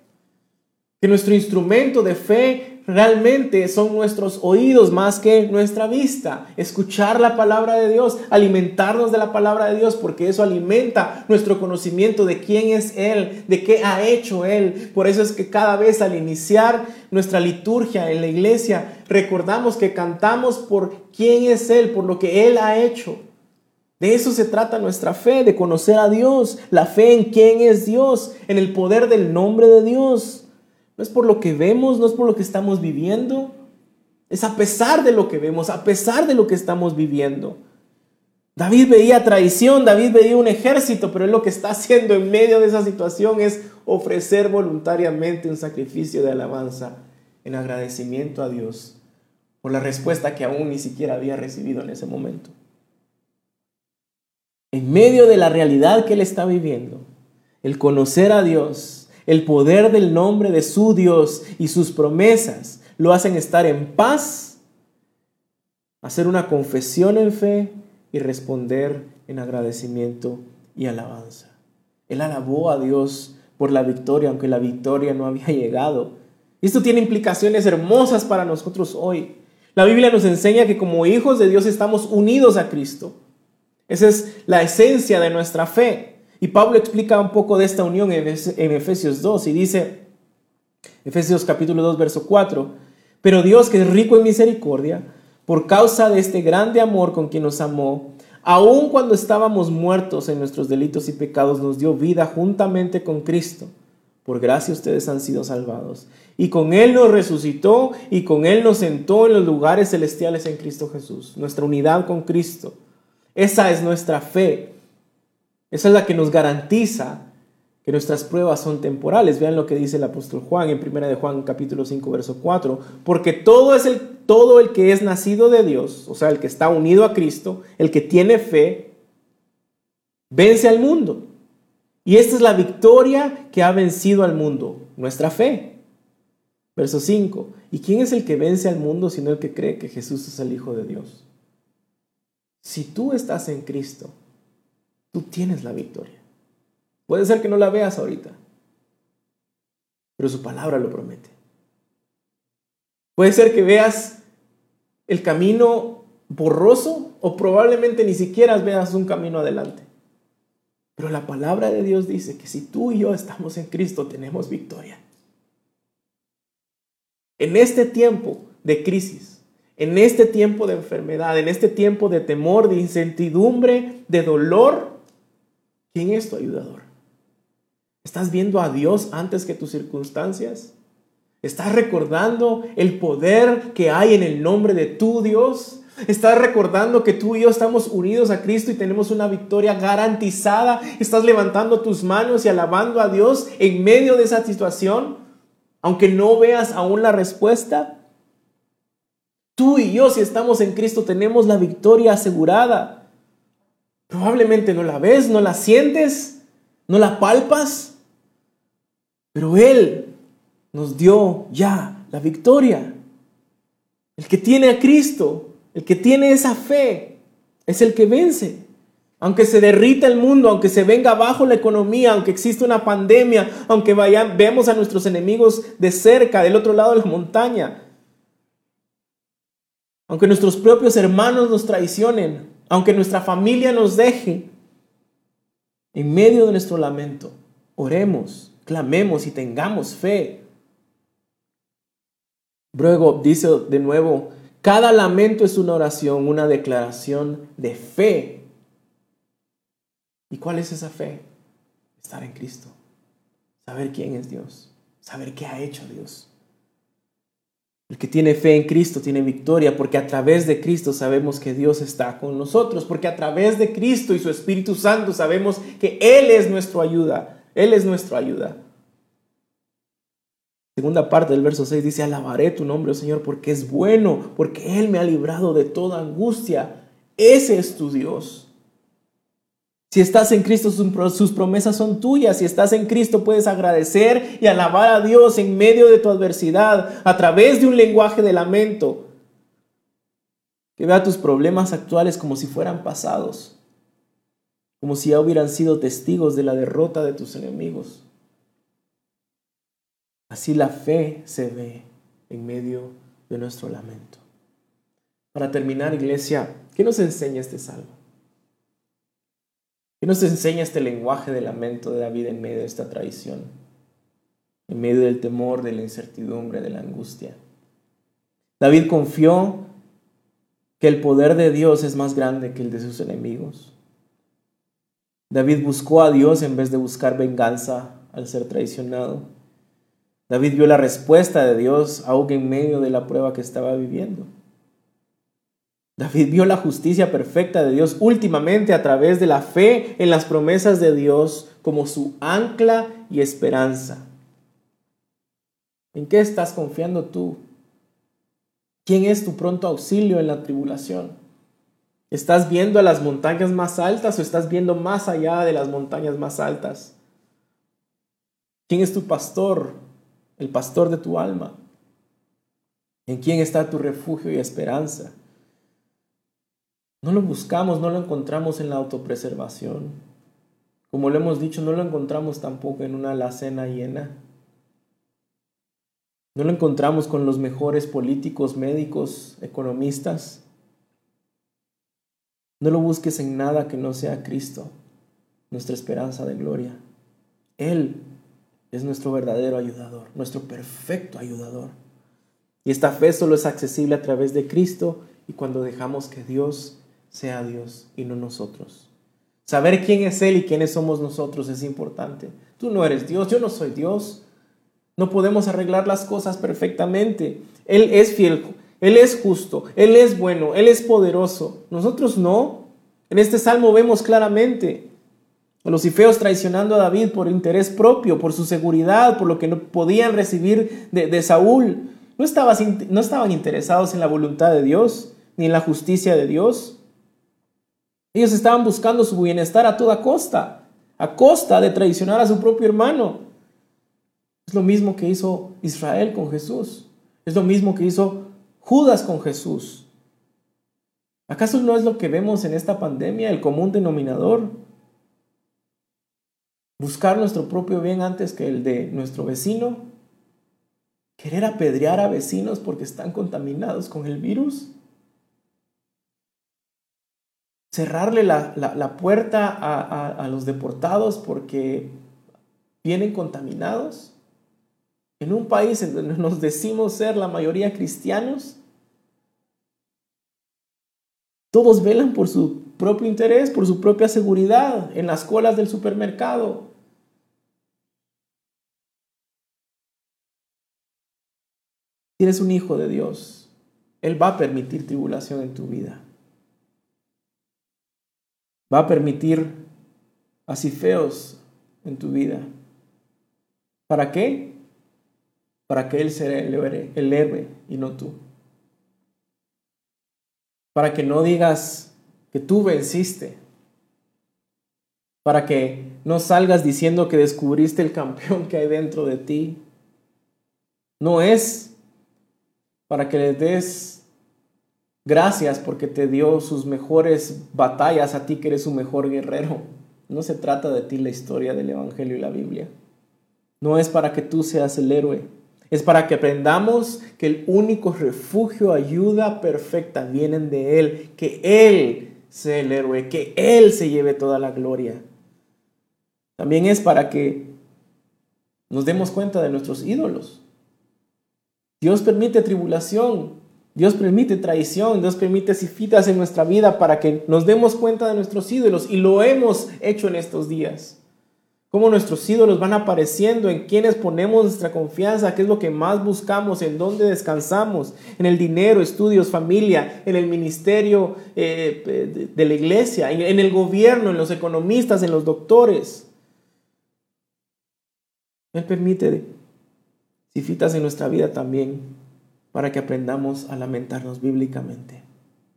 Que nuestro instrumento de fe realmente son nuestros oídos más que nuestra vista. Escuchar la palabra de Dios, alimentarnos de la palabra de Dios, porque eso alimenta nuestro conocimiento de quién es Él, de qué ha hecho Él. Por eso es que cada vez al iniciar nuestra liturgia en la iglesia, recordamos que cantamos por quién es Él, por lo que Él ha hecho. De eso se trata nuestra fe, de conocer a Dios, la fe en quién es Dios, en el poder del nombre de Dios. No es por lo que vemos, no es por lo que estamos viviendo. Es a pesar de lo que vemos, a pesar de lo que estamos viviendo. David veía traición, David veía un ejército, pero él lo que está haciendo en medio de esa situación es ofrecer voluntariamente un sacrificio de alabanza en agradecimiento a Dios por la respuesta que aún ni siquiera había recibido en ese momento. En medio de la realidad que él está viviendo, el conocer a Dios, el poder del nombre de su Dios y sus promesas lo hacen estar en paz, hacer una confesión en fe y responder en agradecimiento y alabanza. Él alabó a Dios por la victoria, aunque la victoria no había llegado. esto tiene implicaciones hermosas para nosotros hoy. La Biblia nos enseña que como hijos de Dios estamos unidos a Cristo. Esa es la esencia de nuestra fe. Y Pablo explica un poco de esta unión en Efesios 2 y dice, Efesios capítulo 2, verso 4, pero Dios que es rico en misericordia, por causa de este grande amor con quien nos amó, aun cuando estábamos muertos en nuestros delitos y pecados, nos dio vida juntamente con Cristo. Por gracia ustedes han sido salvados. Y con Él nos resucitó y con Él nos sentó en los lugares celestiales en Cristo Jesús. Nuestra unidad con Cristo. Esa es nuestra fe. Esa es la que nos garantiza que nuestras pruebas son temporales. Vean lo que dice el apóstol Juan en 1 de Juan capítulo 5 verso 4, porque todo es el todo el que es nacido de Dios, o sea, el que está unido a Cristo, el que tiene fe, vence al mundo. Y esta es la victoria que ha vencido al mundo, nuestra fe. Verso 5. ¿Y quién es el que vence al mundo sino el que cree que Jesús es el Hijo de Dios? Si tú estás en Cristo, Tú tienes la victoria. Puede ser que no la veas ahorita, pero su palabra lo promete. Puede ser que veas el camino borroso o probablemente ni siquiera veas un camino adelante. Pero la palabra de Dios dice que si tú y yo estamos en Cristo tenemos victoria. En este tiempo de crisis, en este tiempo de enfermedad, en este tiempo de temor, de incertidumbre, de dolor, ¿Quién es tu ayudador? ¿Estás viendo a Dios antes que tus circunstancias? ¿Estás recordando el poder que hay en el nombre de tu Dios? ¿Estás recordando que tú y yo estamos unidos a Cristo y tenemos una victoria garantizada? ¿Estás levantando tus manos y alabando a Dios en medio de esa situación? Aunque no veas aún la respuesta. Tú y yo, si estamos en Cristo, tenemos la victoria asegurada. Probablemente no la ves, no la sientes, no la palpas, pero Él nos dio ya la victoria. El que tiene a Cristo, el que tiene esa fe, es el que vence. Aunque se derrita el mundo, aunque se venga abajo la economía, aunque exista una pandemia, aunque vaya, veamos a nuestros enemigos de cerca, del otro lado de la montaña, aunque nuestros propios hermanos nos traicionen, aunque nuestra familia nos deje, En medio de nuestro lamento, oremos, clamemos y tengamos fe. Luego dice de nuevo, cada lamento es una oración, una declaración de fe. ¿Y cuál es esa fe? Estar en Cristo, saber quién es Dios, saber qué ha hecho Dios. El que tiene fe en Cristo tiene victoria porque a través de Cristo sabemos que Dios está con nosotros, porque a través de Cristo y su Espíritu Santo sabemos que Él es nuestra ayuda, Él es nuestra ayuda. Segunda parte del verso 6 dice, alabaré tu nombre, oh Señor, porque es bueno, porque Él me ha librado de toda angustia. Ese es tu Dios. Si estás en Cristo, sus promesas son tuyas. Si estás en Cristo, puedes agradecer y alabar a Dios en medio de tu adversidad a través de un lenguaje de lamento. Que vea tus problemas actuales como si fueran pasados, como si ya hubieran sido testigos de la derrota de tus enemigos. Así la fe se ve en medio de nuestro lamento. Para terminar, iglesia, ¿qué nos enseña este salmo? ¿Qué nos enseña este lenguaje de lamento de David en medio de esta traición? En medio del temor, de la incertidumbre, de la angustia. David confió que el poder de Dios es más grande que el de sus enemigos. David buscó a Dios en vez de buscar venganza al ser traicionado. David vio la respuesta de Dios aún en medio de la prueba que estaba viviendo. David vio la justicia perfecta de Dios últimamente a través de la fe en las promesas de Dios como su ancla y esperanza. ¿En qué estás confiando tú? ¿Quién es tu pronto auxilio en la tribulación? ¿Estás viendo a las montañas más altas o estás viendo más allá de las montañas más altas? ¿Quién es tu pastor? El pastor de tu alma. ¿En quién está tu refugio y esperanza? No lo buscamos, no lo encontramos en la autopreservación. Como lo hemos dicho, no lo encontramos tampoco en una alacena llena. No lo encontramos con los mejores políticos, médicos, economistas. No lo busques en nada que no sea Cristo, nuestra esperanza de gloria. Él es nuestro verdadero ayudador, nuestro perfecto ayudador. Y esta fe solo es accesible a través de Cristo y cuando dejamos que Dios sea Dios y no nosotros. Saber quién es Él y quiénes somos nosotros es importante. Tú no eres Dios, yo no soy Dios. No podemos arreglar las cosas perfectamente. Él es fiel, Él es justo, Él es bueno, Él es poderoso. Nosotros no. En este salmo vemos claramente a los ifeos traicionando a David por interés propio, por su seguridad, por lo que no podían recibir de, Saúl. No, no estaban interesados en la voluntad de Dios ni en la justicia de Dios. Ellos estaban buscando su bienestar a toda costa, a costa de traicionar a su propio hermano. Es lo mismo que hizo Israel con Jesús. Es lo mismo que hizo Judas con Jesús. ¿Acaso no es lo que vemos en esta pandemia, el común denominador? Buscar nuestro propio bien antes que el de nuestro vecino. Querer apedrear a vecinos porque están contaminados con el virus cerrarle la, puerta a, los deportados porque vienen contaminados? En un país en donde nos decimos ser la mayoría cristianos, todos velan por su propio interés, por su propia seguridad en las colas del supermercado. Si eres un hijo de Dios, Él va a permitir tribulación en tu vida va a permitir así feos en tu vida. ¿Para qué? Para que Él sea el héroe y no tú. Para que no digas que tú venciste. Para que no salgas diciendo que descubriste el campeón que hay dentro de ti. No es para que le des Gracias porque te dio sus mejores batallas a ti que eres su mejor guerrero. No se trata de ti la historia del Evangelio y la Biblia. No es para que tú seas el héroe. Es para que aprendamos que el único refugio, ayuda perfecta vienen de Él. Que Él sea el héroe. Que Él se lleve toda la gloria. También es para que nos demos cuenta de nuestros ídolos. Dios permite tribulación, Dios permite traición, Dios permite cifitas en nuestra vida para que nos demos cuenta de nuestros ídolos y lo hemos hecho en estos días. Cómo nuestros ídolos van apareciendo, en quienes ponemos nuestra confianza, qué es lo que más buscamos, en dónde descansamos, en el dinero, estudios, familia, en el ministerio eh, de la iglesia, en el gobierno, en los economistas, en los doctores. Él permite cifitas en nuestra vida también para que aprendamos a lamentarnos bíblicamente,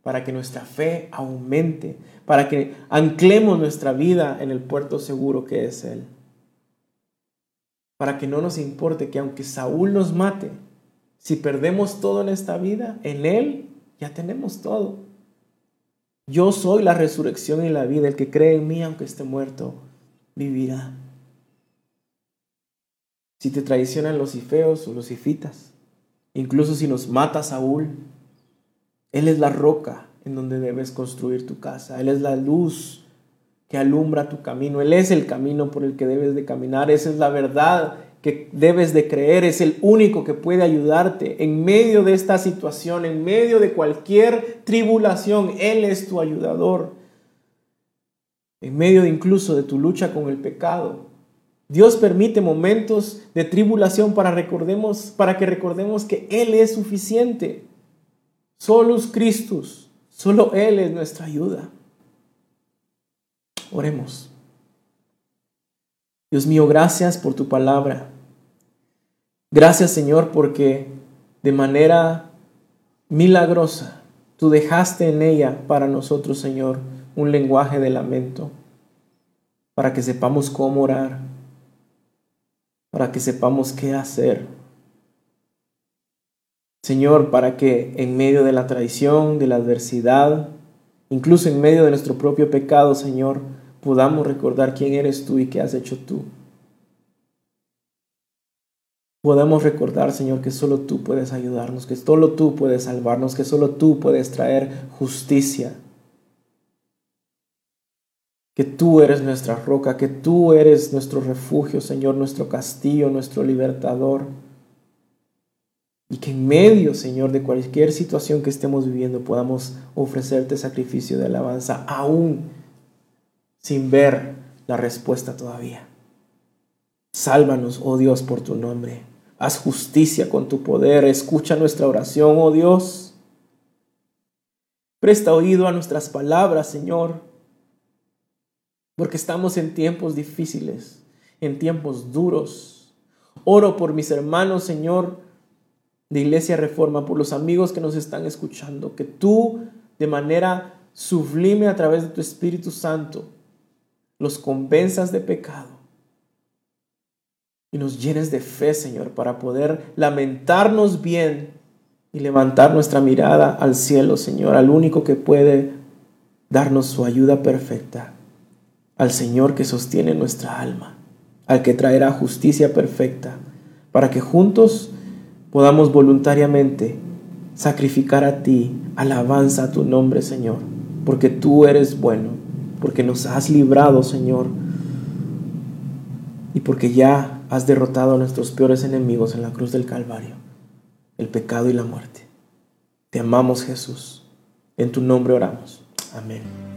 para que nuestra fe aumente, para que anclemos nuestra vida en el puerto seguro que es Él. Para que no nos importe que aunque Saúl nos mate, si perdemos todo en esta vida, en Él ya tenemos todo. Yo soy la resurrección y la vida. El que cree en mí, aunque esté muerto, vivirá. Si te traicionan los ifeos o los ifitas, incluso si nos mata Saúl, Él es la roca en donde debes construir tu casa. Él es la luz que alumbra tu camino. Él es el camino por el que debes de caminar. Esa es la verdad que debes de creer. Es el único que puede ayudarte en medio de esta situación, en medio de cualquier tribulación. Él es tu ayudador. En medio incluso de tu lucha con el pecado. Dios permite momentos de tribulación para, recordemos, para que recordemos que Él es suficiente. Solus Christus. Solo Él es nuestra ayuda. Oremos. Dios mío, gracias por tu palabra. Gracias Señor porque de manera milagrosa tú dejaste en ella para nosotros, Señor, un lenguaje de lamento, para que sepamos cómo orar, para que sepamos qué hacer Señor, para que en medio de la traición, de la adversidad, incluso en medio de nuestro propio pecado, Señor, podamos recordar quién eres tú y qué has hecho tú. Podamos recordar, Señor, que solo tú puedes ayudarnos, que solo tú puedes salvarnos, que solo tú puedes traer justicia. Que tú eres nuestra roca, que tú eres nuestro refugio, Señor, nuestro castillo, nuestro libertador. Y que en medio, Señor, de cualquier situación que estemos viviendo podamos ofrecerte sacrificio de alabanza, aún sin ver la respuesta todavía. Sálvanos, oh Dios, por tu nombre. Haz justicia con tu poder. Escucha nuestra oración, oh Dios. Presta oído a nuestras palabras, Señor, porque estamos en tiempos difíciles, en tiempos duros. Oro por mis hermanos, Señor, de Iglesia Reforma, por los amigos que nos están escuchando, que tú de manera sublime a través de tu Espíritu Santo los convenzas de pecado y nos llenes de fe, Señor, para poder lamentarnos bien y levantar nuestra mirada al cielo, Señor, al único que puede darnos su ayuda perfecta, al Señor que sostiene nuestra alma, al que traerá justicia perfecta, para que juntos podamos voluntariamente sacrificar a ti alabanza a tu nombre, Señor, porque tú eres bueno, porque nos has librado, Señor, y porque ya has derrotado a nuestros peores enemigos en la cruz del Calvario, el pecado y la muerte. Te amamos, Jesús. En tu nombre oramos. Amén.